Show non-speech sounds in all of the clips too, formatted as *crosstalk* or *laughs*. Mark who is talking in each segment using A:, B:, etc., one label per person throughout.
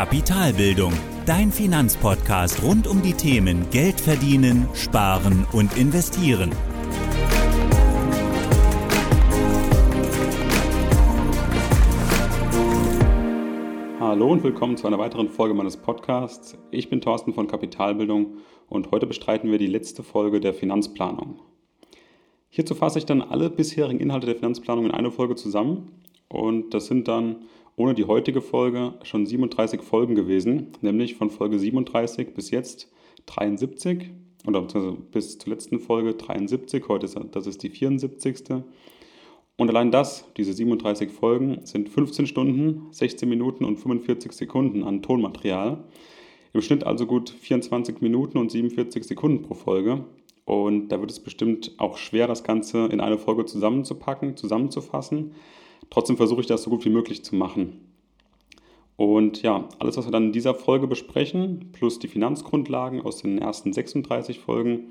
A: Kapitalbildung, dein Finanzpodcast rund um die Themen Geld verdienen, sparen und investieren.
B: Hallo und willkommen zu einer weiteren Folge meines Podcasts. Ich bin Thorsten von Kapitalbildung und heute bestreiten wir die letzte Folge der Finanzplanung. Hierzu fasse ich dann alle bisherigen Inhalte der Finanzplanung in eine Folge zusammen und das sind dann ohne die heutige Folge schon 37 Folgen gewesen, nämlich von Folge 37 bis jetzt 73 oder bis zur letzten Folge 73, heute ist das ist die 74. Und allein das, diese 37 Folgen, sind 15 Stunden, 16 Minuten und 45 Sekunden an Tonmaterial. Im Schnitt also gut 24 Minuten und 47 Sekunden pro Folge. Und da wird es bestimmt auch schwer, das Ganze in eine Folge zusammenzupacken, zusammenzufassen. Trotzdem versuche ich das so gut wie möglich zu machen. Und ja, alles, was wir dann in dieser Folge besprechen, plus die Finanzgrundlagen aus den ersten 36 Folgen,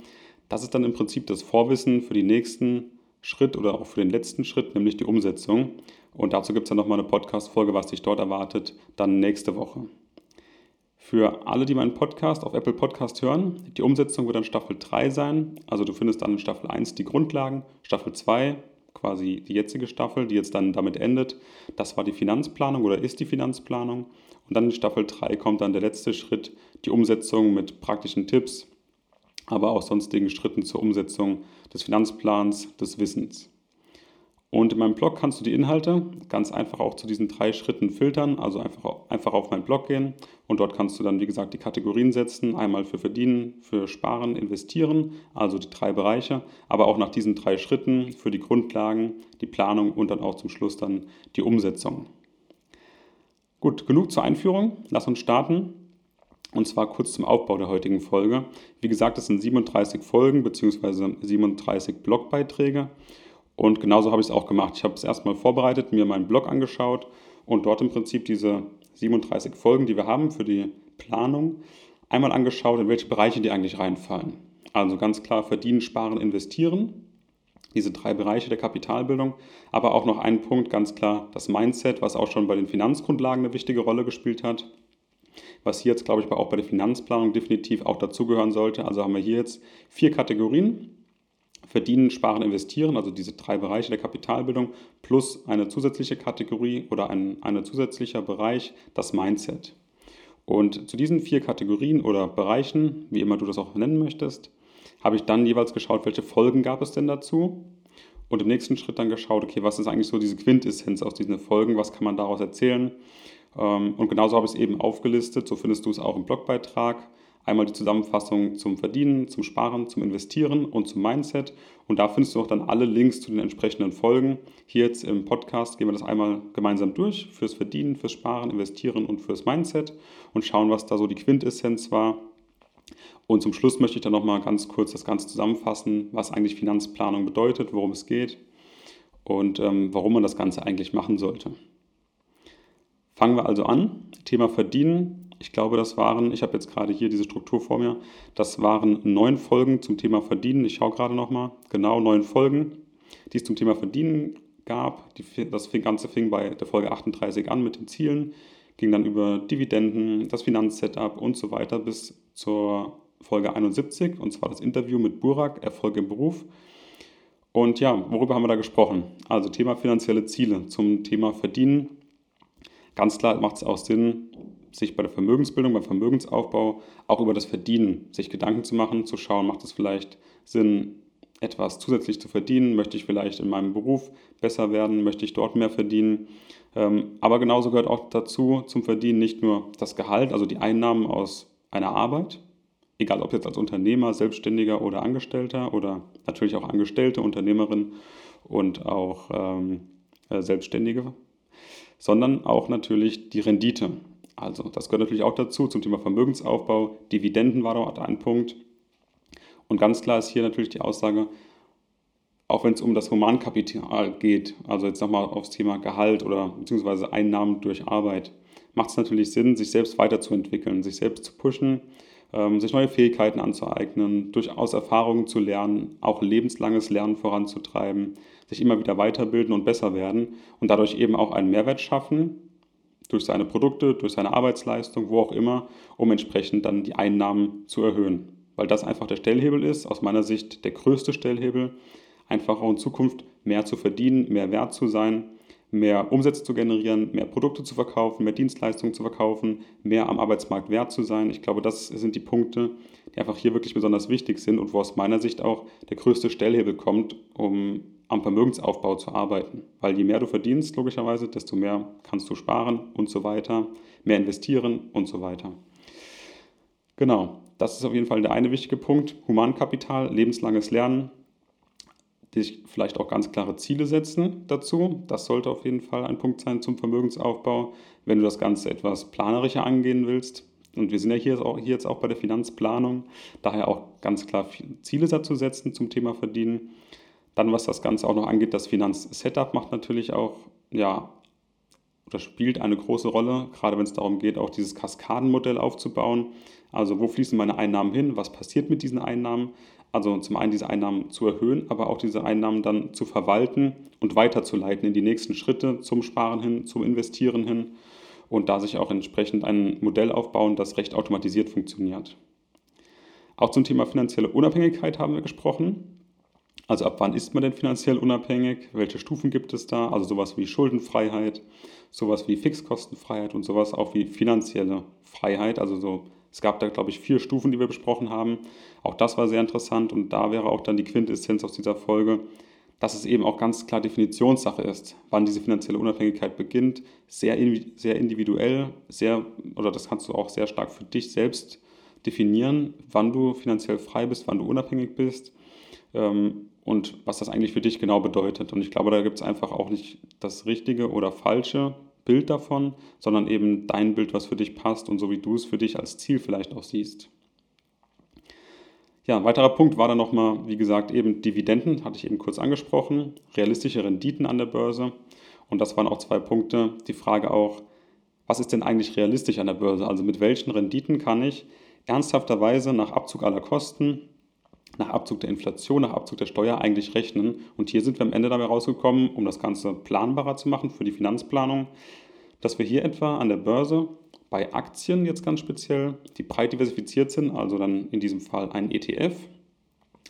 B: das ist dann im Prinzip das Vorwissen für den nächsten Schritt oder auch für den letzten Schritt, nämlich die Umsetzung. Und dazu gibt es dann nochmal eine Podcast-Folge, was sich dort erwartet, dann nächste Woche. Für alle, die meinen Podcast auf Apple Podcast hören, die Umsetzung wird dann Staffel 3 sein. Also du findest dann in Staffel 1 die Grundlagen, Staffel 2 quasi die jetzige Staffel, die jetzt dann damit endet. Das war die Finanzplanung oder ist die Finanzplanung. Und dann in Staffel 3 kommt dann der letzte Schritt, die Umsetzung mit praktischen Tipps, aber auch sonstigen Schritten zur Umsetzung des Finanzplans, des Wissens. Und in meinem Blog kannst du die Inhalte ganz einfach auch zu diesen drei Schritten filtern. Also einfach, einfach auf meinen Blog gehen und dort kannst du dann, wie gesagt, die Kategorien setzen. Einmal für Verdienen, für Sparen, Investieren, also die drei Bereiche. Aber auch nach diesen drei Schritten für die Grundlagen, die Planung und dann auch zum Schluss dann die Umsetzung. Gut, genug zur Einführung. Lass uns starten. Und zwar kurz zum Aufbau der heutigen Folge. Wie gesagt, es sind 37 Folgen bzw. 37 Blogbeiträge. Und genauso habe ich es auch gemacht. Ich habe es erstmal vorbereitet, mir meinen Blog angeschaut und dort im Prinzip diese 37 Folgen, die wir haben für die Planung, einmal angeschaut, in welche Bereiche die eigentlich reinfallen. Also ganz klar verdienen, sparen, investieren. Diese drei Bereiche der Kapitalbildung. Aber auch noch ein Punkt, ganz klar das Mindset, was auch schon bei den Finanzgrundlagen eine wichtige Rolle gespielt hat. Was hier jetzt, glaube ich, auch bei der Finanzplanung definitiv auch dazugehören sollte. Also haben wir hier jetzt vier Kategorien Verdienen, Sparen, Investieren, also diese drei Bereiche der Kapitalbildung, plus eine zusätzliche Kategorie oder ein, ein zusätzlicher Bereich, das Mindset. Und zu diesen vier Kategorien oder Bereichen, wie immer du das auch nennen möchtest, habe ich dann jeweils geschaut, welche Folgen gab es denn dazu. Und im nächsten Schritt dann geschaut, okay, was ist eigentlich so diese Quintessenz aus diesen Folgen, was kann man daraus erzählen. Ähm, und genauso habe ich es eben aufgelistet, so findest du es auch im Blogbeitrag Einmal die Zusammenfassung zum Verdienen, zum Sparen, zum Investieren und zum Mindset. Und da findest du auch dann alle Links zu den entsprechenden Folgen. Hier jetzt im Podcast gehen wir das einmal gemeinsam durch. Fürs Verdienen, fürs Sparen, Investieren und fürs Mindset und schauen, was da so die Quintessenz war. Und zum Schluss möchte ich dann nochmal ganz kurz das Ganze zusammenfassen, was eigentlich Finanzplanung bedeutet, worum es geht und ähm, warum man das Ganze eigentlich machen sollte. Fangen wir also an. Thema Verdienen ich glaube, das waren, ich habe jetzt gerade hier diese Struktur vor mir, das waren neun Folgen zum Thema Verdienen. Ich schaue gerade nochmal, genau neun Folgen, die es zum Thema Verdienen gab. Die, das Ganze fing bei der Folge 38 an mit den Zielen, ging dann über Dividenden, das Finanzsetup und so weiter bis zur Folge 71, und zwar das Interview mit Burak, Erfolg im Beruf. Und ja, worüber haben wir da gesprochen? Also Thema finanzielle Ziele zum Thema Verdienen. Ganz klar macht es auch Sinn, sich bei der Vermögensbildung, beim Vermögensaufbau auch über das Verdienen sich Gedanken zu machen, zu schauen, macht es vielleicht Sinn, etwas zusätzlich zu verdienen? Möchte ich vielleicht in meinem Beruf besser werden? Möchte ich dort mehr verdienen? Ähm, aber genauso gehört auch dazu zum Verdienen nicht nur das Gehalt, also die Einnahmen aus einer Arbeit, egal ob jetzt als Unternehmer, Selbstständiger oder Angestellter oder natürlich auch Angestellte, Unternehmerin und auch ähm, äh, Selbstständige, sondern auch natürlich die Rendite. Also das gehört natürlich auch dazu zum Thema Vermögensaufbau. Dividenden war dort ein Punkt. Und ganz klar ist hier natürlich die Aussage, auch wenn es um das Humankapital geht, also jetzt nochmal aufs Thema Gehalt oder beziehungsweise Einnahmen durch Arbeit, macht es natürlich Sinn, sich selbst weiterzuentwickeln, sich selbst zu pushen, ähm, sich neue Fähigkeiten anzueignen, durchaus Erfahrungen zu lernen, auch lebenslanges Lernen voranzutreiben, sich immer wieder weiterbilden und besser werden und dadurch eben auch einen Mehrwert schaffen durch seine Produkte, durch seine Arbeitsleistung, wo auch immer, um entsprechend dann die Einnahmen zu erhöhen. Weil das einfach der Stellhebel ist, aus meiner Sicht der größte Stellhebel, einfach auch in Zukunft mehr zu verdienen, mehr wert zu sein, mehr Umsätze zu generieren, mehr Produkte zu verkaufen, mehr Dienstleistungen zu verkaufen, mehr am Arbeitsmarkt wert zu sein. Ich glaube, das sind die Punkte, die einfach hier wirklich besonders wichtig sind und wo aus meiner Sicht auch der größte Stellhebel kommt, um am Vermögensaufbau zu arbeiten. Weil je mehr du verdienst, logischerweise, desto mehr kannst du sparen und so weiter, mehr investieren und so weiter. Genau, das ist auf jeden Fall der eine wichtige Punkt. Humankapital, lebenslanges Lernen, sich vielleicht auch ganz klare Ziele setzen dazu. Das sollte auf jeden Fall ein Punkt sein zum Vermögensaufbau, wenn du das Ganze etwas planerischer angehen willst. Und wir sind ja hier, auch, hier jetzt auch bei der Finanzplanung, daher auch ganz klar Ziele dazu setzen zum Thema Verdienen. Dann, was das Ganze auch noch angeht, das Finanzsetup macht natürlich auch, ja, oder spielt eine große Rolle, gerade wenn es darum geht, auch dieses Kaskadenmodell aufzubauen. Also wo fließen meine Einnahmen hin, was passiert mit diesen Einnahmen, also zum einen diese Einnahmen zu erhöhen, aber auch diese Einnahmen dann zu verwalten und weiterzuleiten in die nächsten Schritte zum Sparen hin, zum Investieren hin und da sich auch entsprechend ein Modell aufbauen, das recht automatisiert funktioniert. Auch zum Thema finanzielle Unabhängigkeit haben wir gesprochen. Also ab wann ist man denn finanziell unabhängig? Welche Stufen gibt es da? Also sowas wie Schuldenfreiheit, sowas wie Fixkostenfreiheit und sowas auch wie finanzielle Freiheit, also so es gab da, glaube ich, vier Stufen, die wir besprochen haben. Auch das war sehr interessant und da wäre auch dann die Quintessenz aus dieser Folge, dass es eben auch ganz klar Definitionssache ist, wann diese finanzielle Unabhängigkeit beginnt. Sehr, sehr individuell, sehr, oder das kannst du auch sehr stark für dich selbst definieren, wann du finanziell frei bist, wann du unabhängig bist ähm, und was das eigentlich für dich genau bedeutet. Und ich glaube, da gibt es einfach auch nicht das Richtige oder Falsche, Bild davon, sondern eben dein Bild, was für dich passt und so wie du es für dich als Ziel vielleicht auch siehst. Ja, ein weiterer Punkt war dann nochmal, wie gesagt, eben Dividenden, hatte ich eben kurz angesprochen, realistische Renditen an der Börse. Und das waren auch zwei Punkte. Die Frage auch, was ist denn eigentlich realistisch an der Börse? Also mit welchen Renditen kann ich ernsthafterweise nach Abzug aller Kosten, nach Abzug der Inflation, nach Abzug der Steuer eigentlich rechnen? Und hier sind wir am Ende dabei rausgekommen, um das Ganze planbarer zu machen für die Finanzplanung, dass wir hier etwa an der Börse bei Aktien jetzt ganz speziell, die breit diversifiziert sind, also dann in diesem Fall ein ETF,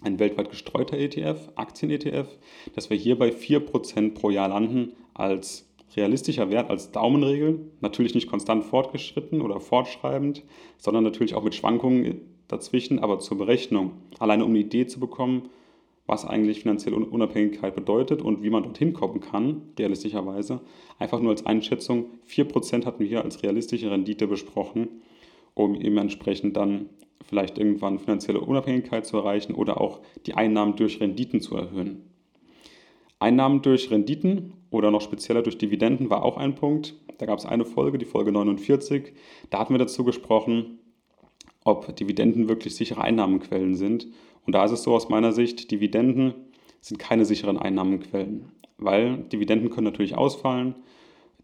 B: ein weltweit gestreuter ETF, Aktien-ETF, dass wir hier bei 4% pro Jahr landen als realistischer Wert, als Daumenregel. Natürlich nicht konstant fortgeschritten oder fortschreibend, sondern natürlich auch mit Schwankungen dazwischen, aber zur Berechnung. Alleine um eine Idee zu bekommen, was eigentlich finanzielle Unabhängigkeit bedeutet und wie man dorthin kommen kann, realistischerweise. Einfach nur als Einschätzung, 4% hatten wir hier als realistische Rendite besprochen, um eben entsprechend dann vielleicht irgendwann finanzielle Unabhängigkeit zu erreichen oder auch die Einnahmen durch Renditen zu erhöhen. Einnahmen durch Renditen oder noch spezieller durch Dividenden war auch ein Punkt. Da gab es eine Folge, die Folge 49. Da hatten wir dazu gesprochen, ob Dividenden wirklich sichere Einnahmenquellen sind und da ist es so aus meiner Sicht, Dividenden sind keine sicheren Einnahmenquellen, weil Dividenden können natürlich ausfallen.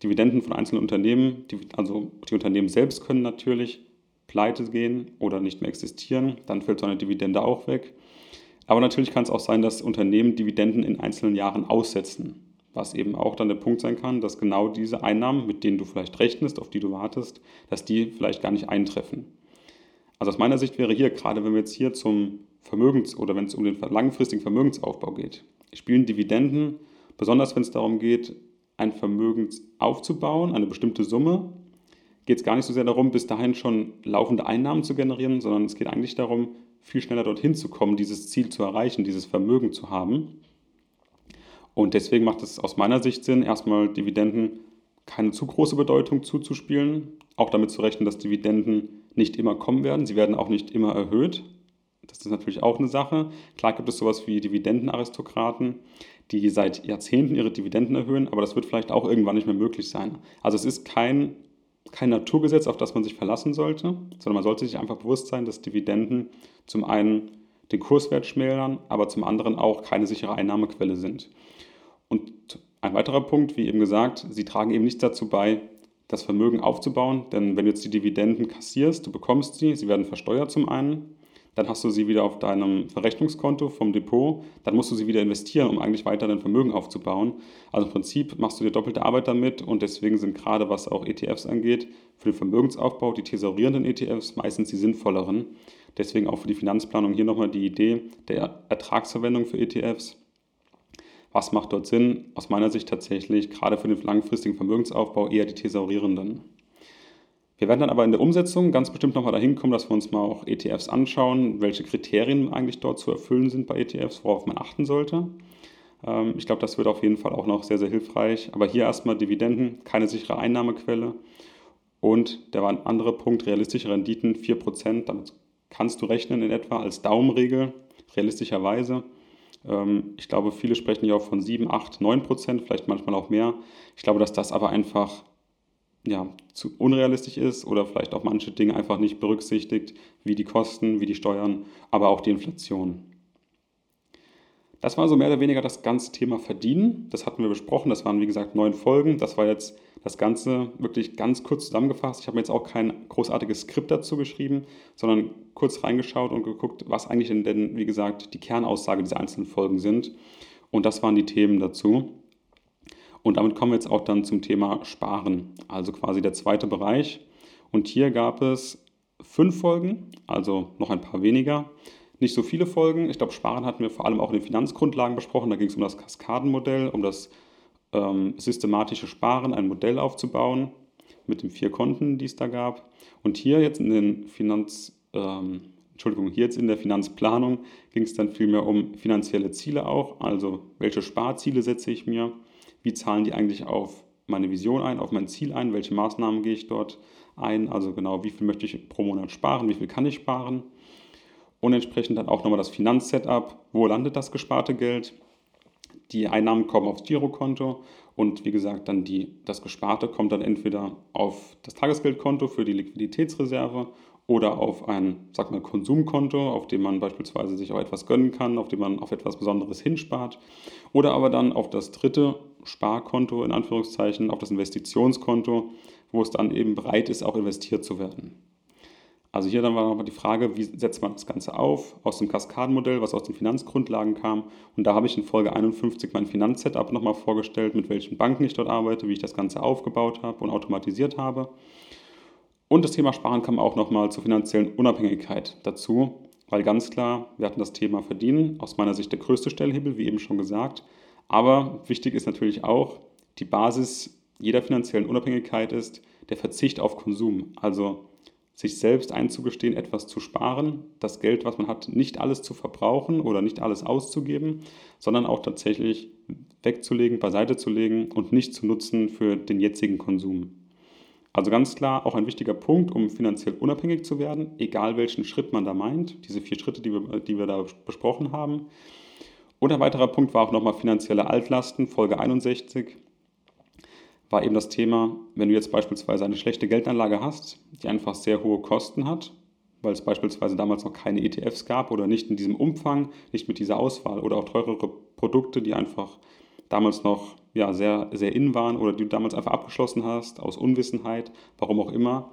B: Dividenden von einzelnen Unternehmen, also die Unternehmen selbst können natürlich pleite gehen oder nicht mehr existieren, dann fällt so eine Dividende auch weg. Aber natürlich kann es auch sein, dass Unternehmen Dividenden in einzelnen Jahren aussetzen, was eben auch dann der Punkt sein kann, dass genau diese Einnahmen, mit denen du vielleicht rechnest, auf die du wartest, dass die vielleicht gar nicht eintreffen. Also aus meiner Sicht wäre hier, gerade wenn wir jetzt hier zum Vermögens- oder wenn es um den langfristigen Vermögensaufbau geht, spielen Dividenden, besonders wenn es darum geht, ein Vermögen aufzubauen, eine bestimmte Summe, geht es gar nicht so sehr darum, bis dahin schon laufende Einnahmen zu generieren, sondern es geht eigentlich darum, viel schneller dorthin zu kommen, dieses Ziel zu erreichen, dieses Vermögen zu haben. Und deswegen macht es aus meiner Sicht Sinn, erstmal Dividenden keine zu große Bedeutung zuzuspielen, auch damit zu rechnen, dass Dividenden nicht immer kommen werden. Sie werden auch nicht immer erhöht, das ist natürlich auch eine Sache. Klar gibt es sowas wie Dividendenaristokraten, die seit Jahrzehnten ihre Dividenden erhöhen, aber das wird vielleicht auch irgendwann nicht mehr möglich sein. Also es ist kein, kein Naturgesetz, auf das man sich verlassen sollte, sondern man sollte sich einfach bewusst sein, dass Dividenden zum einen den Kurswert schmälern, aber zum anderen auch keine sichere Einnahmequelle sind. Und ein weiterer Punkt, wie eben gesagt, sie tragen eben nicht dazu bei, das Vermögen aufzubauen, denn wenn du jetzt die Dividenden kassierst, du bekommst sie, sie werden versteuert zum einen, dann hast du sie wieder auf deinem Verrechnungskonto vom Depot, dann musst du sie wieder investieren, um eigentlich weiter dein Vermögen aufzubauen. Also im Prinzip machst du dir doppelte Arbeit damit und deswegen sind gerade was auch ETFs angeht, für den Vermögensaufbau die thesaurierenden ETFs meistens die sinnvolleren. Deswegen auch für die Finanzplanung hier nochmal die Idee der Ertragsverwendung für ETFs. Was macht dort Sinn? Aus meiner Sicht tatsächlich gerade für den langfristigen Vermögensaufbau eher die thesaurierenden. Wir werden dann aber in der Umsetzung ganz bestimmt nochmal dahin kommen, dass wir uns mal auch ETFs anschauen, welche Kriterien eigentlich dort zu erfüllen sind bei ETFs, worauf man achten sollte. Ähm, ich glaube, das wird auf jeden Fall auch noch sehr, sehr hilfreich. Aber hier erstmal Dividenden, keine sichere Einnahmequelle. Und der war ein anderer Punkt, realistische Renditen, 4%. Damit kannst du rechnen in etwa als Daumenregel, realistischerweise. Ähm, ich glaube, viele sprechen ja auch von 7, 8, 9% vielleicht manchmal auch mehr. Ich glaube, dass das aber einfach ja, zu unrealistisch ist oder vielleicht auch manche Dinge einfach nicht berücksichtigt, wie die Kosten, wie die Steuern, aber auch die Inflation. Das war so mehr oder weniger das ganze Thema Verdienen. Das hatten wir besprochen. Das waren, wie gesagt, neun Folgen. Das war jetzt das Ganze wirklich ganz kurz zusammengefasst. Ich habe mir jetzt auch kein großartiges Skript dazu geschrieben, sondern kurz reingeschaut und geguckt, was eigentlich denn, wie gesagt, die Kernaussage dieser einzelnen Folgen sind. Und das waren die Themen dazu. Und damit kommen wir jetzt auch dann zum Thema Sparen, also quasi der zweite Bereich. Und hier gab es fünf Folgen, also noch ein paar weniger. Nicht so viele Folgen. Ich glaube, Sparen hatten wir vor allem auch in den Finanzgrundlagen besprochen. Da ging es um das Kaskadenmodell, um das ähm, systematische Sparen, ein Modell aufzubauen mit den vier Konten, die es da gab. Und hier jetzt in den Finanz, ähm, Entschuldigung, hier jetzt in der Finanzplanung ging es dann vielmehr um finanzielle Ziele auch. Also welche Sparziele setze ich mir? wie zahlen die eigentlich auf meine Vision ein, auf mein Ziel ein, welche Maßnahmen gehe ich dort ein, also genau, wie viel möchte ich pro Monat sparen, wie viel kann ich sparen. Und entsprechend dann auch nochmal das Finanzsetup, wo landet das gesparte Geld. Die Einnahmen kommen aufs Girokonto und wie gesagt, dann die, das Gesparte kommt dann entweder auf das Tagesgeldkonto für die Liquiditätsreserve oder auf ein, sag mal, Konsumkonto, auf dem man beispielsweise sich auch etwas gönnen kann, auf dem man auf etwas Besonderes hinspart. Oder aber dann auf das dritte Sparkonto, in Anführungszeichen, auf das Investitionskonto, wo es dann eben bereit ist, auch investiert zu werden. Also hier dann war nochmal die Frage, wie setzt man das Ganze auf, aus dem Kaskadenmodell, was aus den Finanzgrundlagen kam. Und da habe ich in Folge 51 mein Finanzsetup nochmal vorgestellt, mit welchen Banken ich dort arbeite, wie ich das Ganze aufgebaut habe und automatisiert habe. Und das Thema Sparen kam auch nochmal zur finanziellen Unabhängigkeit dazu, weil ganz klar, wir hatten das Thema Verdienen, aus meiner Sicht der größte Stellhebel, wie eben schon gesagt. Aber wichtig ist natürlich auch, die Basis jeder finanziellen Unabhängigkeit ist der Verzicht auf Konsum. Also sich selbst einzugestehen, etwas zu sparen, das Geld, was man hat, nicht alles zu verbrauchen oder nicht alles auszugeben, sondern auch tatsächlich wegzulegen, beiseite zu legen und nicht zu nutzen für den jetzigen Konsum. Also ganz klar auch ein wichtiger Punkt, um finanziell unabhängig zu werden, egal welchen Schritt man da meint, diese vier Schritte, die wir, die wir da besprochen haben. Und ein weiterer Punkt war auch nochmal finanzielle Altlasten, Folge 61 war eben das Thema, wenn du jetzt beispielsweise eine schlechte Geldanlage hast, die einfach sehr hohe Kosten hat, weil es beispielsweise damals noch keine ETFs gab oder nicht in diesem Umfang, nicht mit dieser Auswahl oder auch teurere Produkte, die einfach damals noch ja, sehr, sehr in waren oder die du damals einfach abgeschlossen hast, aus Unwissenheit, warum auch immer,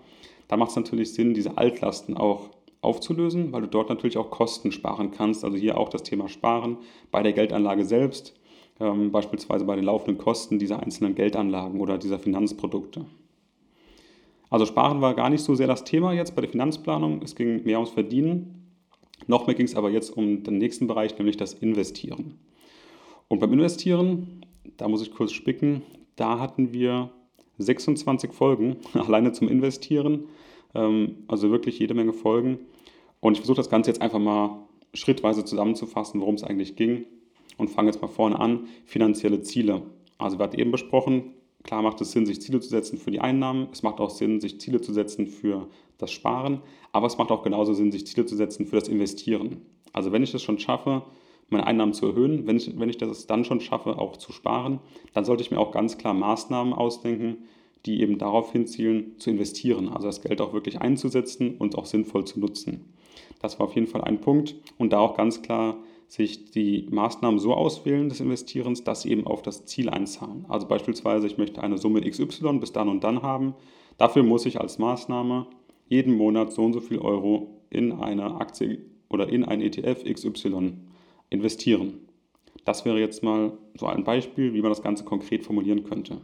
B: da macht es natürlich Sinn, diese Altlasten auch aufzulösen, weil du dort natürlich auch Kosten sparen kannst. Also hier auch das Thema Sparen bei der Geldanlage selbst, ähm, beispielsweise bei den laufenden Kosten dieser einzelnen Geldanlagen oder dieser Finanzprodukte. Also Sparen war gar nicht so sehr das Thema jetzt bei der Finanzplanung. Es ging mehr ums Verdienen. Noch mehr ging es aber jetzt um den nächsten Bereich, nämlich das Investieren. Und beim Investieren, da muss ich kurz spicken, da hatten wir 26 Folgen *laughs* alleine zum Investieren. Ähm, also wirklich jede Menge Folgen. Und ich versuche das Ganze jetzt einfach mal schrittweise zusammenzufassen, worum es eigentlich ging. Und fange jetzt mal vorne an. Finanzielle Ziele. Also wir hatten eben besprochen, klar macht es Sinn, sich Ziele zu setzen für die Einnahmen. Es macht auch Sinn, sich Ziele zu setzen für das Sparen. Aber es macht auch genauso Sinn, sich Ziele zu setzen für das Investieren. Also wenn ich das schon schaffe, meine Einnahmen zu erhöhen. Wenn ich, wenn ich das dann schon schaffe, auch zu sparen, dann sollte ich mir auch ganz klar Maßnahmen ausdenken, die eben darauf hinzielen, zu investieren, also das Geld auch wirklich einzusetzen und auch sinnvoll zu nutzen. Das war auf jeden Fall ein Punkt und da auch ganz klar sich die Maßnahmen so auswählen des Investierens, dass sie eben auf das Ziel einzahlen. Also beispielsweise, ich möchte eine Summe XY bis dann und dann haben. Dafür muss ich als Maßnahme jeden Monat so und so viel Euro in eine Aktie oder in ein ETF XY investieren. Das wäre jetzt mal so ein Beispiel, wie man das Ganze konkret formulieren könnte.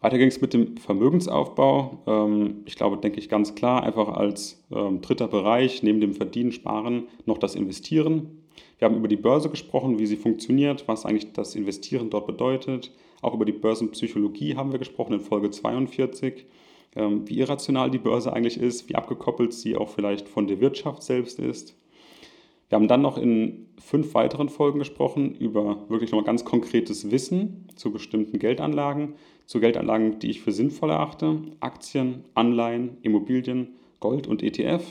B: Weiter ging es mit dem Vermögensaufbau. Ähm, ich glaube, denke ich ganz klar, einfach als ähm, dritter Bereich neben dem Verdienen, Sparen noch das Investieren. Wir haben über die Börse gesprochen, wie sie funktioniert, was eigentlich das Investieren dort bedeutet. Auch über die Börsenpsychologie haben wir gesprochen in Folge 42, ähm, wie irrational die Börse eigentlich ist, wie abgekoppelt sie auch vielleicht von der Wirtschaft selbst ist. Wir haben dann noch in fünf weiteren Folgen gesprochen über wirklich nochmal ganz konkretes Wissen zu bestimmten Geldanlagen, zu Geldanlagen, die ich für sinnvoll erachte, Aktien, Anleihen, Immobilien, Gold und ETF.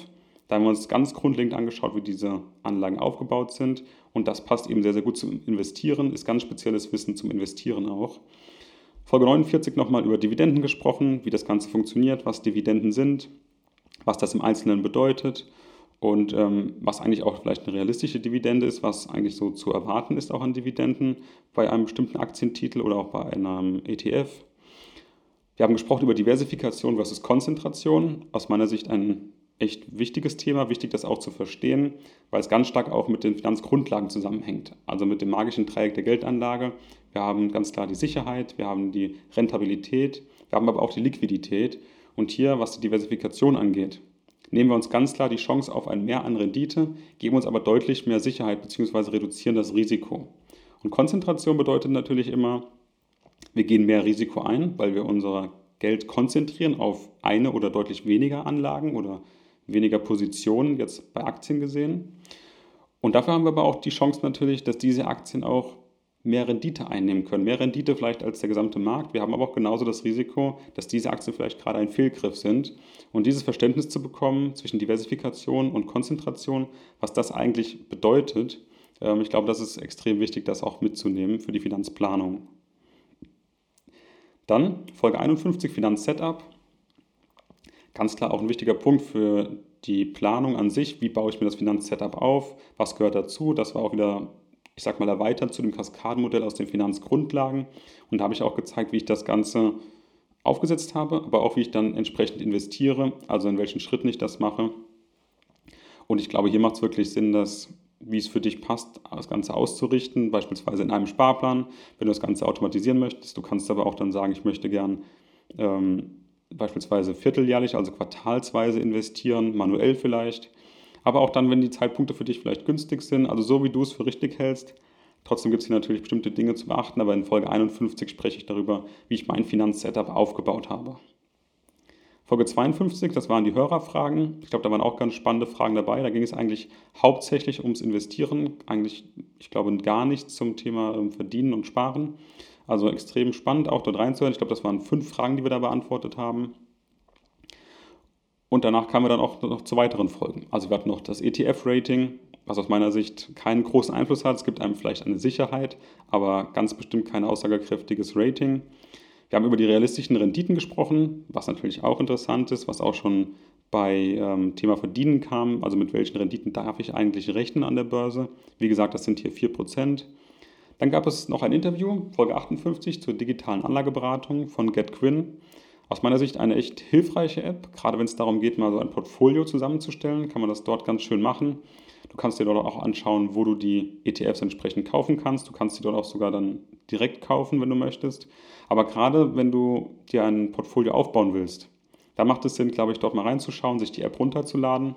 B: Da haben wir uns ganz grundlegend angeschaut, wie diese Anlagen aufgebaut sind und das passt eben sehr, sehr gut zum Investieren, ist ganz spezielles Wissen zum Investieren auch. Folge 49 nochmal über Dividenden gesprochen, wie das Ganze funktioniert, was Dividenden sind, was das im Einzelnen bedeutet und ähm, was eigentlich auch vielleicht eine realistische Dividende ist, was eigentlich so zu erwarten ist auch an Dividenden bei einem bestimmten Aktientitel oder auch bei einem ETF. Wir haben gesprochen über Diversifikation versus Konzentration. Aus meiner Sicht ein echt wichtiges Thema, wichtig das auch zu verstehen, weil es ganz stark auch mit den Finanzgrundlagen zusammenhängt. Also mit dem magischen Dreieck der Geldanlage. Wir haben ganz klar die Sicherheit, wir haben die Rentabilität, wir haben aber auch die Liquidität. Und hier, was die Diversifikation angeht, nehmen wir uns ganz klar die Chance auf ein Mehr an Rendite, geben uns aber deutlich mehr Sicherheit bzw. reduzieren das Risiko. Und Konzentration bedeutet natürlich immer, wir gehen mehr Risiko ein, weil wir unser Geld konzentrieren auf eine oder deutlich weniger Anlagen oder weniger Positionen, jetzt bei Aktien gesehen. Und dafür haben wir aber auch die Chance natürlich, dass diese Aktien auch mehr Rendite einnehmen können. Mehr Rendite vielleicht als der gesamte Markt. Wir haben aber auch genauso das Risiko, dass diese Aktien vielleicht gerade ein Fehlgriff sind. Und dieses Verständnis zu bekommen zwischen Diversifikation und Konzentration, was das eigentlich bedeutet, ähm, ich glaube, das ist extrem wichtig, das auch mitzunehmen für die Finanzplanung. Dann Folge 51, Finanzsetup. Ganz klar auch ein wichtiger Punkt für die Planung an sich. Wie baue ich mir das Finanzsetup auf? Was gehört dazu? Das war auch wieder ich sag mal, erweitert zu dem Kaskadenmodell aus den Finanzgrundlagen. Und da habe ich auch gezeigt, wie ich das Ganze aufgesetzt habe, aber auch wie ich dann entsprechend investiere, also in welchen Schritten ich das mache. Und ich glaube, hier macht es wirklich Sinn, dass, wie es für dich passt, das Ganze auszurichten, beispielsweise in einem Sparplan, wenn du das Ganze automatisieren möchtest. Du kannst aber auch dann sagen, ich möchte gern ähm, beispielsweise vierteljährlich, also quartalsweise investieren, manuell vielleicht aber auch dann, wenn die Zeitpunkte für dich vielleicht günstig sind, also so wie du es für richtig hältst. Trotzdem gibt es hier natürlich bestimmte Dinge zu beachten, aber in Folge 51 spreche ich darüber, wie ich mein Finanzsetup aufgebaut habe. Folge 52, das waren die Hörerfragen. Ich glaube, da waren auch ganz spannende Fragen dabei. Da ging es eigentlich hauptsächlich ums Investieren. Eigentlich, ich glaube, gar nichts zum Thema ähm, Verdienen und Sparen. Also extrem spannend, auch dort reinzuhören. Ich glaube, das waren fünf Fragen, die wir da beantwortet haben. Und danach kamen wir dann auch noch zu weiteren Folgen. Also wir hatten noch das ETF-Rating, was aus meiner Sicht keinen großen Einfluss hat. Es gibt einem vielleicht eine Sicherheit, aber ganz bestimmt kein aussagekräftiges Rating. Wir haben über die realistischen Renditen gesprochen, was natürlich auch interessant ist, was auch schon bei ähm, Thema Verdienen kam. Also mit welchen Renditen darf ich eigentlich rechnen an der Börse? Wie gesagt, das sind hier 4%. Dann gab es noch ein Interview, Folge 58, zur digitalen Anlageberatung von GetQuinn aus meiner Sicht eine echt hilfreiche App. Gerade wenn es darum geht, mal so ein Portfolio zusammenzustellen, kann man das dort ganz schön machen. Du kannst dir dort auch anschauen, wo du die ETFs entsprechend kaufen kannst. Du kannst sie dort auch sogar dann direkt kaufen, wenn du möchtest. Aber gerade wenn du dir ein Portfolio aufbauen willst, da macht es Sinn, glaube ich, dort mal reinzuschauen, sich die App runterzuladen.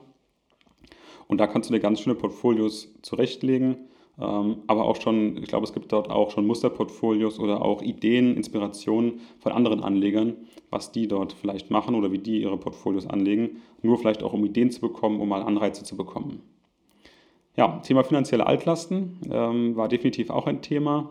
B: Und da kannst du dir ganz schöne Portfolios zurechtlegen aber auch schon, ich glaube, es gibt dort auch schon Musterportfolios oder auch Ideen, Inspirationen von anderen Anlegern, was die dort vielleicht machen oder wie die ihre Portfolios anlegen, nur vielleicht auch um Ideen zu bekommen, um mal Anreize zu bekommen. Ja, Thema finanzielle Altlasten ähm, war definitiv auch ein Thema.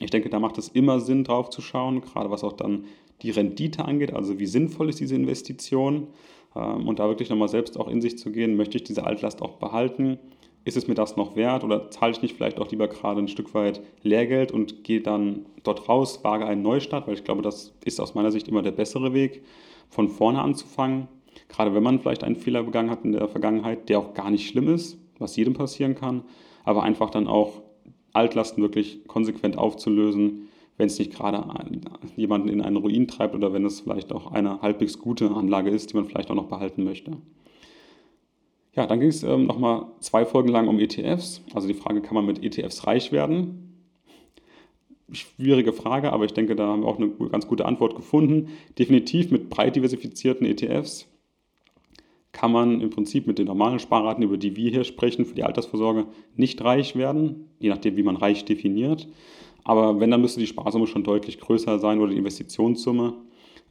B: Ich denke, da macht es immer Sinn, drauf zu schauen, gerade was auch dann die Rendite angeht, also wie sinnvoll ist diese Investition ähm, und da wirklich nochmal selbst auch in sich zu gehen, möchte ich diese Altlast auch behalten ist es mir das noch wert oder zahle ich nicht vielleicht auch lieber gerade ein Stück weit Lehrgeld und gehe dann dort raus, wage einen Neustart, weil ich glaube, das ist aus meiner Sicht immer der bessere Weg, von vorne anzufangen. Gerade wenn man vielleicht einen Fehler begangen hat in der Vergangenheit, der auch gar nicht schlimm ist, was jedem passieren kann, aber einfach dann auch Altlasten wirklich konsequent aufzulösen, wenn es nicht gerade jemanden in einen Ruin treibt oder wenn es vielleicht auch eine halbwegs gute Anlage ist, die man vielleicht auch noch behalten möchte. Ja, dann ging es ähm, nochmal zwei Folgen lang um ETFs. Also die Frage, kann man mit ETFs reich werden? Schwierige Frage, aber ich denke, da haben wir auch eine ganz gute Antwort gefunden. Definitiv mit breit diversifizierten ETFs kann man im Prinzip mit den normalen Sparraten, über die wir hier sprechen, für die Altersvorsorge nicht reich werden, je nachdem, wie man reich definiert. Aber wenn, dann müsste die Sparsumme schon deutlich größer sein oder die Investitionssumme.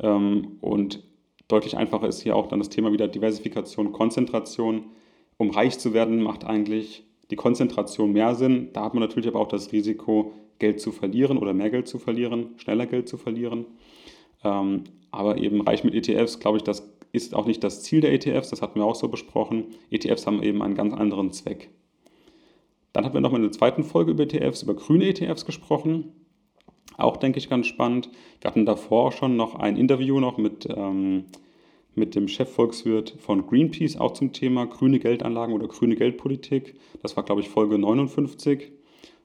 B: Ähm, und Deutlich einfacher ist hier auch dann das Thema wieder Diversifikation, Konzentration. Um reich zu werden, macht eigentlich die Konzentration mehr Sinn. Da hat man natürlich aber auch das Risiko, Geld zu verlieren oder mehr Geld zu verlieren, schneller Geld zu verlieren. Ähm, aber eben reich mit ETFs, glaube ich, das ist auch nicht das Ziel der ETFs, das hatten wir auch so besprochen. ETFs haben eben einen ganz anderen Zweck. Dann haben wir noch mal in der zweiten Folge über ETFs, über grüne ETFs gesprochen. Auch, denke ich, ganz spannend. Wir hatten davor schon noch ein Interview noch mit, ähm, mit dem Chefvolkswirt von Greenpeace, auch zum Thema grüne Geldanlagen oder grüne Geldpolitik. Das war, glaube ich, Folge 59.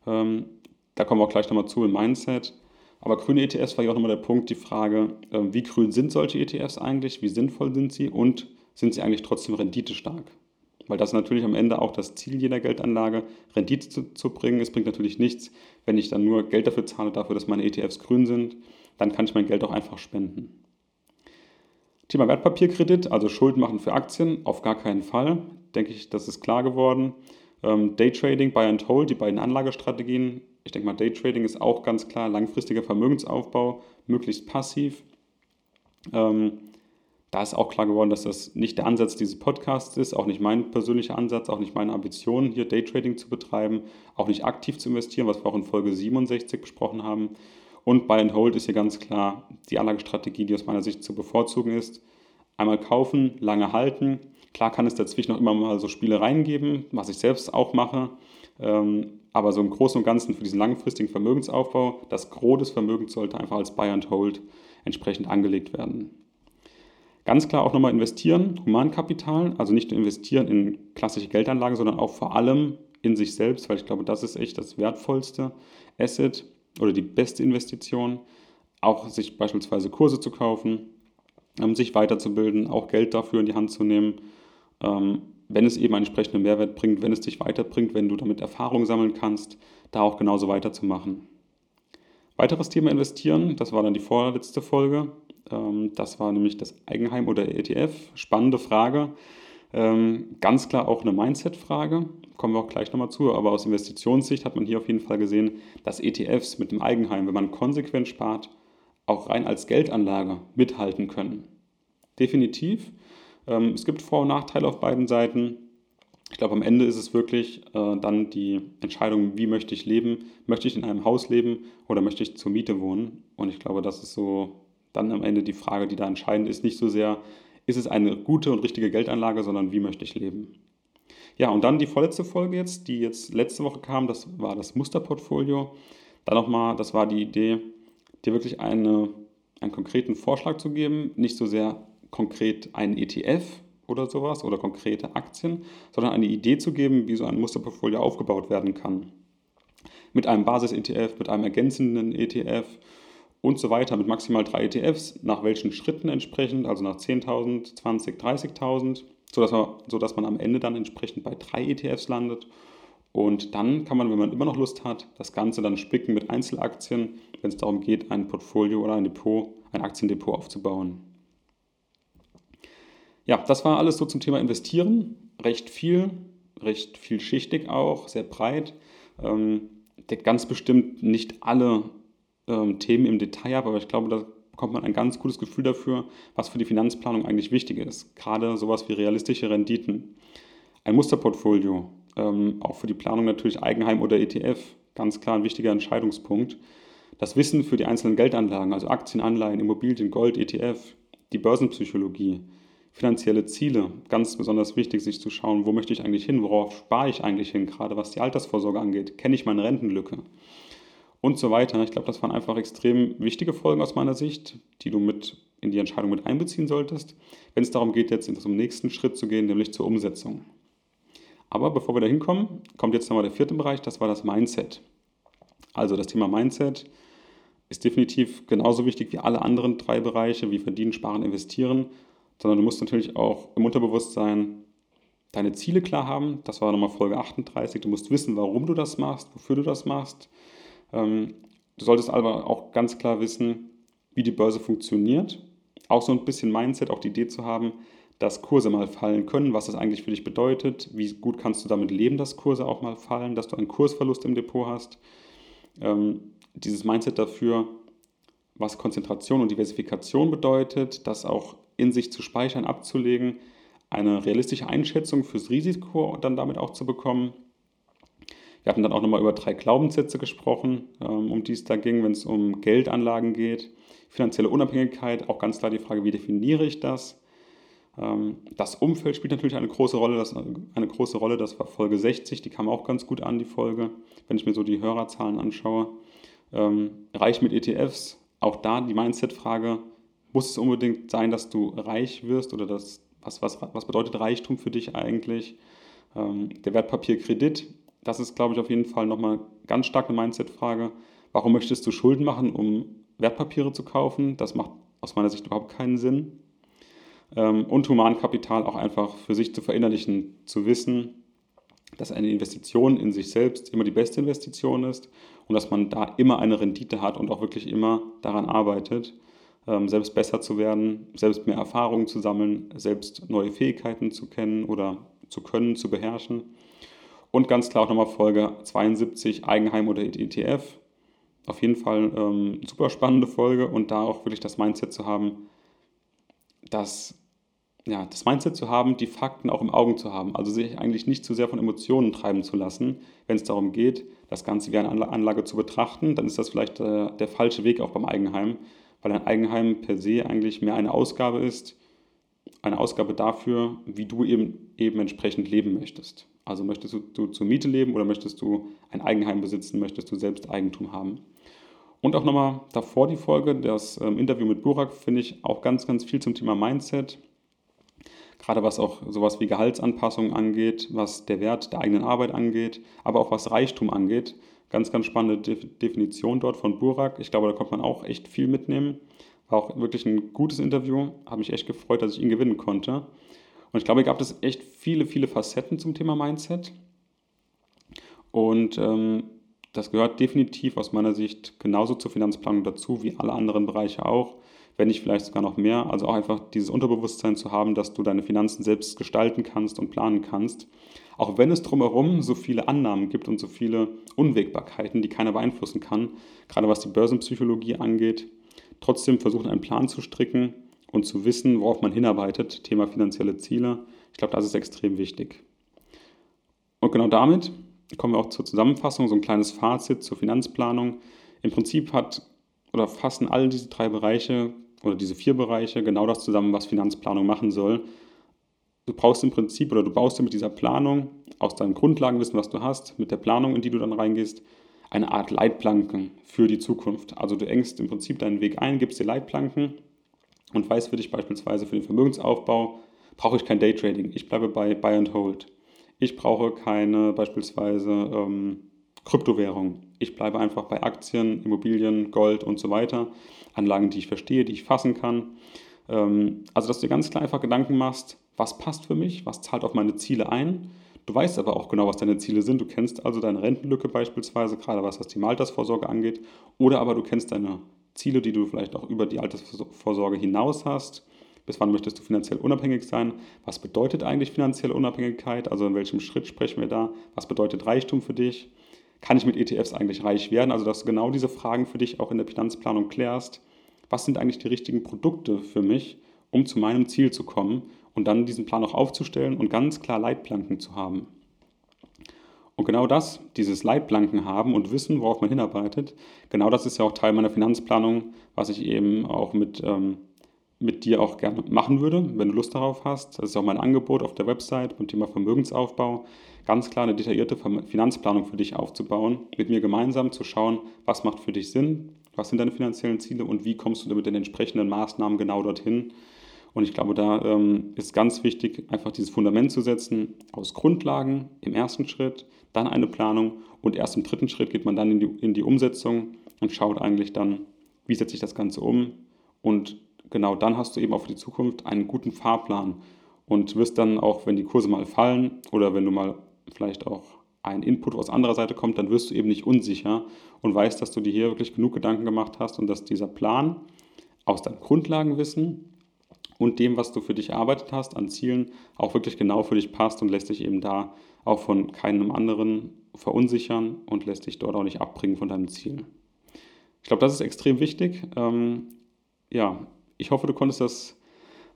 B: Ähm, da kommen wir auch gleich nochmal zu im Mindset. Aber grüne ETFs war ja auch nochmal der Punkt, die Frage, äh, wie grün sind solche ETFs eigentlich, wie sinnvoll sind sie und sind sie eigentlich trotzdem renditestark? Weil das natürlich am Ende auch das Ziel jeder Geldanlage, Rendite zu, zu, bringen. Es bringt natürlich nichts, wenn ich dann nur Geld dafür zahle, dafür, dass meine ETFs grün sind. Dann kann ich mein Geld auch einfach spenden. Thema Wertpapierkredit, also Schuld machen für Aktien, auf gar keinen Fall. Denke ich, das ist klar geworden. Ähm, Daytrading, Buy and Hold, die beiden Anlagestrategien. Ich denke mal, Daytrading ist auch ganz klar langfristiger Vermögensaufbau, möglichst passiv. Ähm, da ist auch klar geworden, dass das nicht der Ansatz dieses Podcasts ist, auch nicht mein persönlicher Ansatz, auch nicht meine Ambition, hier Daytrading zu betreiben, auch nicht aktiv zu investieren, was wir auch in Folge 67 besprochen haben. Und Buy and Hold ist hier ganz klar die Anlagestrategie, die aus meiner Sicht zu bevorzugen ist. Einmal kaufen, lange halten. Klar kann es dazwischen noch immer mal so Spielereien geben, was ich selbst auch mache. Ähm, aber so im Großen und Ganzen für diesen langfristigen Vermögensaufbau, das Gros des Vermögens sollte einfach als Buy and Hold entsprechend angelegt werden. Ganz klar auch nochmal investieren, Humankapital, also nicht nur investieren in klassische Geldanlagen, sondern auch vor allem in sich selbst, weil ich glaube, das ist echt das wertvollste Asset oder die beste Investition. Auch sich beispielsweise Kurse zu kaufen, um sich weiterzubilden, auch Geld dafür in die Hand zu nehmen, ähm, wenn es eben einen entsprechenden Mehrwert bringt, wenn es dich weiterbringt, wenn du damit Erfahrung sammeln kannst, da auch genauso weiterzumachen. Weiteres Thema investieren, das war dann die vorletzte Folge, ähm, das war nämlich das Eigenheim oder ETF. Spannende Frage. Ähm, ganz klar auch eine Mindset-Frage, kommen wir auch gleich nochmal zu, aber aus Investitionssicht hat man hier auf jeden Fall gesehen, dass ETFs mit dem Eigenheim, wenn man konsequent spart, auch rein als Geldanlage mithalten können. Definitiv. Ähm, es gibt Vor- und Nachteile auf beiden Seiten. Ich glaube, am Ende ist es wirklich äh, dann die Entscheidung, wie möchte ich leben? Möchte ich in einem Haus leben oder möchte ich zur Miete wohnen? Und ich glaube, das ist so dann am Ende die Frage, die da entscheidend ist, nicht so sehr, ist es eine gute und richtige Geldanlage, sondern wie möchte ich leben. Ja, und dann die vorletzte Folge jetzt, die jetzt letzte Woche kam, das war das Musterportfolio. Da nochmal, das war die Idee, dir wirklich eine, einen konkreten Vorschlag zu geben, nicht so sehr konkret einen ETF oder sowas oder konkrete Aktien, sondern eine Idee zu geben, wie so ein Musterportfolio aufgebaut werden kann. Mit einem Basis-ETF, mit einem ergänzenden ETF und so weiter mit maximal drei ETFs, nach welchen Schritten entsprechend, also nach 10.000, 20, 30.000, sodass man, sodass man am Ende dann entsprechend bei drei ETFs landet. Und dann kann man, wenn man immer noch Lust hat, das Ganze dann spicken mit Einzelaktien, wenn es darum geht, ein Portfolio oder ein Depot, ein Aktiendepot aufzubauen. Ja, das war alles so zum Thema Investieren. Recht viel, recht vielschichtig auch, sehr breit. Ähm, deckt ganz bestimmt nicht alle ähm, Themen im Detail habe, aber ich glaube, da bekommt man ein ganz gutes Gefühl dafür, was für die Finanzplanung eigentlich wichtig ist. Gerade sowas wie realistische Renditen. Ein Musterportfolio, ähm, auch für die Planung natürlich Eigenheim oder ETF, ganz klar ein wichtiger Entscheidungspunkt. Das Wissen für die einzelnen Geldanlagen, also Aktien, Anleihen, Immobilien, Gold, ETF, die Börsenpsychologie, finanzielle Ziele, ganz besonders wichtig, sich zu schauen, wo möchte ich eigentlich hin, worauf spare ich eigentlich hin, gerade was die Altersvorsorge angeht, kenne ich meine Rentenlücke und so weiter. Ich glaube, das waren einfach extrem wichtige Folgen aus meiner Sicht, die du mit in die Entscheidung mit einbeziehen solltest, wenn es darum geht, jetzt zum nächsten Schritt zu gehen, nämlich zur Umsetzung. Aber bevor wir da hinkommen, kommt jetzt nochmal der vierte Bereich, das war das Mindset. Also das Thema Mindset ist definitiv genauso wichtig wie alle anderen drei Bereiche, wie verdienen, sparen, investieren, sondern du musst natürlich auch im Unterbewusstsein deine Ziele klar haben. Das war nochmal Folge 38. Du musst wissen, warum du das machst, wofür du das machst. Ähm, du solltest aber auch ganz klar wissen, wie die Börse funktioniert. Auch so ein bisschen Mindset, auch die Idee zu haben, dass Kurse mal fallen können, was das eigentlich für dich bedeutet, wie gut kannst du damit leben, dass Kurse auch mal fallen, dass du einen Kursverlust im Depot hast. Ähm, dieses Mindset dafür, was Konzentration und Diversifikation bedeutet, das auch in sich zu speichern, abzulegen, eine realistische Einschätzung fürs Risiko dann damit auch zu bekommen. Wir hatten dann auch nochmal über drei Glaubenssätze gesprochen, ähm, um die es da ging, wenn es um Geldanlagen geht. Finanzielle Unabhängigkeit, auch ganz klar die Frage, wie definiere ich das? Ähm, das Umfeld spielt natürlich eine große Rolle. Das, eine große Rolle, das war Folge 60, die kam auch ganz gut an, die Folge, wenn ich mir so die Hörerzahlen anschaue. Ähm, reich mit ETFs, auch da die Mindset-Frage, muss es unbedingt sein, dass du reich wirst oder das, was, was, was bedeutet Reichtum für dich eigentlich? Der Wertpapierkredit, das ist, glaube ich, auf jeden Fall nochmal ganz stark eine Mindset-Frage. Warum möchtest du Schulden machen, um Wertpapiere zu kaufen? Das macht aus meiner Sicht überhaupt keinen Sinn. Ähm, und Humankapital auch einfach für sich zu verinnerlichen, zu wissen, dass eine Investition in sich selbst immer die beste Investition ist und dass man da immer eine Rendite hat und auch wirklich immer daran arbeitet, ähm, selbst besser zu werden, selbst mehr Erfahrungen zu sammeln, selbst neue Fähigkeiten zu kennen oder zu können, zu beherrschen. Und ganz klar auch nochmal Folge 72, Eigenheim oder ETF. Auf jeden Fall ähm, super spannende Folge und da auch wirklich das Mindset zu haben, dass ja, das Mindset zu haben, die Fakten auch im Augen zu haben. Also sich eigentlich nicht zu sehr von Emotionen treiben zu lassen, wenn es darum geht, das Ganze wie eine Anlage zu betrachten, dann ist das vielleicht äh, der falsche Weg auch beim Eigenheim, weil ein Eigenheim per se eigentlich mehr eine Ausgabe ist, eine Ausgabe dafür, wie du eben, eben entsprechend leben möchtest. Also möchtest du, du zur Miete leben oder möchtest du ein Eigenheim besitzen, möchtest du selbst Eigentum haben. Und auch nochmal davor die Folge, das ähm, Interview mit Burak, finde ich auch ganz, ganz viel zum Thema Mindset gerade was auch sowas wie Gehaltsanpassungen angeht, was der Wert der eigenen Arbeit angeht, aber auch was Reichtum angeht. Ganz, ganz spannende Definition dort von Burak. Ich glaube, da konnte man auch echt viel mitnehmen. War auch wirklich ein gutes Interview. Habe mich echt gefreut, dass ich ihn gewinnen konnte. Und ich glaube, hier gab es echt viele, viele Facetten zum Thema Mindset. Und ähm, das gehört definitiv aus meiner Sicht genauso zur Finanzplanung dazu wie alle anderen Bereiche auch wenn nicht vielleicht sogar noch mehr. Also auch einfach dieses Unterbewusstsein zu haben, dass du deine Finanzen selbst gestalten kannst und planen kannst. Auch wenn es drumherum so viele Annahmen gibt und so viele Unwägbarkeiten, die keiner beeinflussen kann, gerade was die Börsenpsychologie angeht, trotzdem versuchen, einen Plan zu stricken und zu wissen, worauf man hinarbeitet, Thema finanzielle Ziele. Ich glaube, das ist extrem wichtig. Und genau damit kommen wir auch zur Zusammenfassung, so ein kleines Fazit zur Finanzplanung. Im Prinzip hat oder fassen all diese drei Bereiche oder diese vier Bereiche genau das zusammen, was Finanzplanung machen soll. Du brauchst im Prinzip oder du baust dir mit dieser Planung aus deinem Grundlagenwissen, was du hast, mit der Planung, in die du dann reingehst, eine Art Leitplanken für die Zukunft. Also du engst im Prinzip deinen Weg ein, gibst dir Leitplanken und weißt für dich beispielsweise für den Vermögensaufbau, brauche ich kein Daytrading. Ich bleibe bei Buy and Hold. Ich brauche keine beispielsweise ähm, Kryptowährung. Ich bleibe einfach bei Aktien, Immobilien, Gold und so weiter. Anlagen, die ich verstehe, die ich fassen kann. Ähm, also, dass du dir ganz klar einfach Gedanken machst, was passt für mich, was zahlt auf meine Ziele ein. Du weißt aber auch genau, was deine Ziele sind. Du kennst also deine Rentenlücke beispielsweise, gerade was das Thema Altersvorsorge angeht. Oder aber du kennst deine Ziele, die du vielleicht auch über die Altersvorsorge hinaus hast. Bis wann möchtest du finanziell unabhängig sein? Was bedeutet eigentlich finanzielle Unabhängigkeit? Also in welchem Schritt sprechen wir da? Was bedeutet Reichtum für dich? kann ich mit ETFs eigentlich reich werden? Also, dass du genau diese Fragen für dich auch in der Finanzplanung klärst. Was sind eigentlich die richtigen Produkte für mich, um zu meinem Ziel zu kommen und dann diesen Plan auch aufzustellen und ganz klar Leitplanken zu haben? Und genau das, dieses Leitplanken haben und wissen, worauf man hinarbeitet, genau das ist ja auch Teil meiner Finanzplanung, was ich eben auch mit, ähm, mit dir auch gerne machen würde, wenn du Lust darauf hast. Das ist auch mein Angebot auf der Website beim Thema Vermögensaufbau ganz klar eine detaillierte Finanzplanung für dich aufzubauen, mit mir gemeinsam zu schauen, was macht für dich Sinn, was sind deine finanziellen Ziele und wie kommst du mit den entsprechenden Maßnahmen genau dorthin. Und ich glaube, da ähm, ist ganz wichtig, einfach dieses Fundament zu setzen aus Grundlagen im ersten Schritt, dann eine Planung und erst im dritten Schritt geht man dann in die, in die Umsetzung und schaut eigentlich dann, wie setze ich das Ganze um. Und genau dann hast du eben auch für die Zukunft einen guten Fahrplan und wirst dann auch, wenn die Kurse mal fallen oder wenn du mal vielleicht auch ein Input aus anderer Seite kommt, dann wirst du eben nicht unsicher und weißt, dass du dir hier wirklich genug Gedanken gemacht hast und dass dieser Plan aus deinem Grundlagenwissen und dem, was du für dich erarbeitet hast an Zielen, auch wirklich genau für dich passt und lässt dich eben da auch von keinem anderen verunsichern und lässt dich dort auch nicht abbringen von deinem Ziel. Ich glaube, das ist extrem wichtig. Ähm, ja, ich hoffe, du konntest das,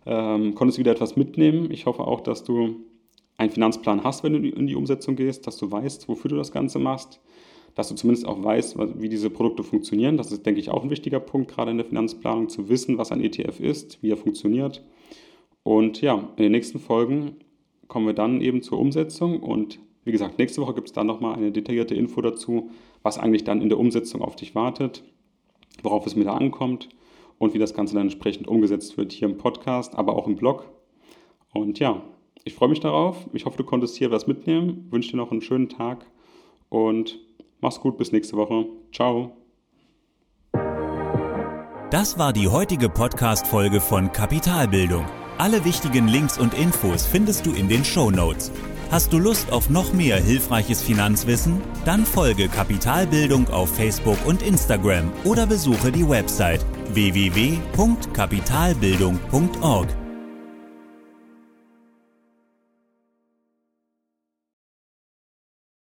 B: ähm, konntest wieder etwas mitnehmen. Ich hoffe auch, dass du einen Finanzplan hast, wenn du in die Umsetzung gehst, dass du weißt, wofür du das Ganze machst, dass du zumindest auch weißt, wie diese Produkte funktionieren. Das ist, denke ich, auch ein wichtiger Punkt, gerade in der Finanzplanung, zu wissen, was ein ETF ist, wie er funktioniert. Und ja, in den nächsten Folgen kommen wir dann eben zur Umsetzung und wie gesagt, nächste Woche gibt es dann nochmal eine detaillierte Info dazu, was eigentlich dann in der Umsetzung auf dich wartet, worauf es mir da ankommt und wie das Ganze dann entsprechend umgesetzt wird hier im Podcast, aber auch im Blog. Und ja, ich freue mich darauf. Ich hoffe, du konntest hier was mitnehmen. Ich wünsche dir noch einen schönen Tag und mach's gut. Bis nächste Woche. Ciao.
A: Das war die heutige Podcast-Folge von Kapitalbildung. Alle wichtigen Links und Infos findest du in den Show Notes. Hast du Lust auf noch mehr hilfreiches Finanzwissen? Dann folge Kapitalbildung auf Facebook und Instagram oder besuche die Website www.kapitalbildung.org.